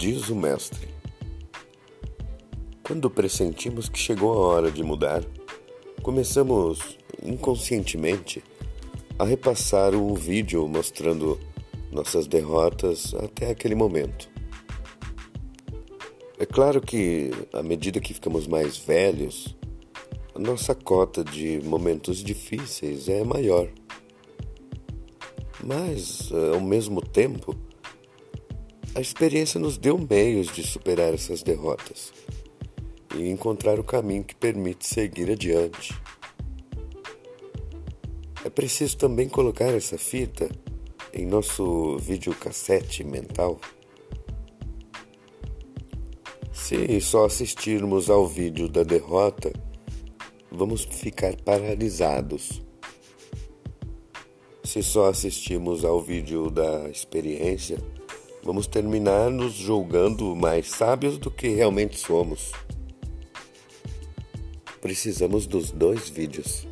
Diz o mestre: Quando pressentimos que chegou a hora de mudar, começamos inconscientemente a repassar o vídeo mostrando nossas derrotas até aquele momento. É claro que, à medida que ficamos mais velhos, a nossa cota de momentos difíceis é maior. Mas, ao mesmo tempo, a experiência nos deu meios de superar essas derrotas e encontrar o caminho que permite seguir adiante. É preciso também colocar essa fita em nosso videocassete mental. Se só assistirmos ao vídeo da derrota, vamos ficar paralisados. Se só assistirmos ao vídeo da experiência, Vamos terminar nos julgando mais sábios do que realmente somos. Precisamos dos dois vídeos.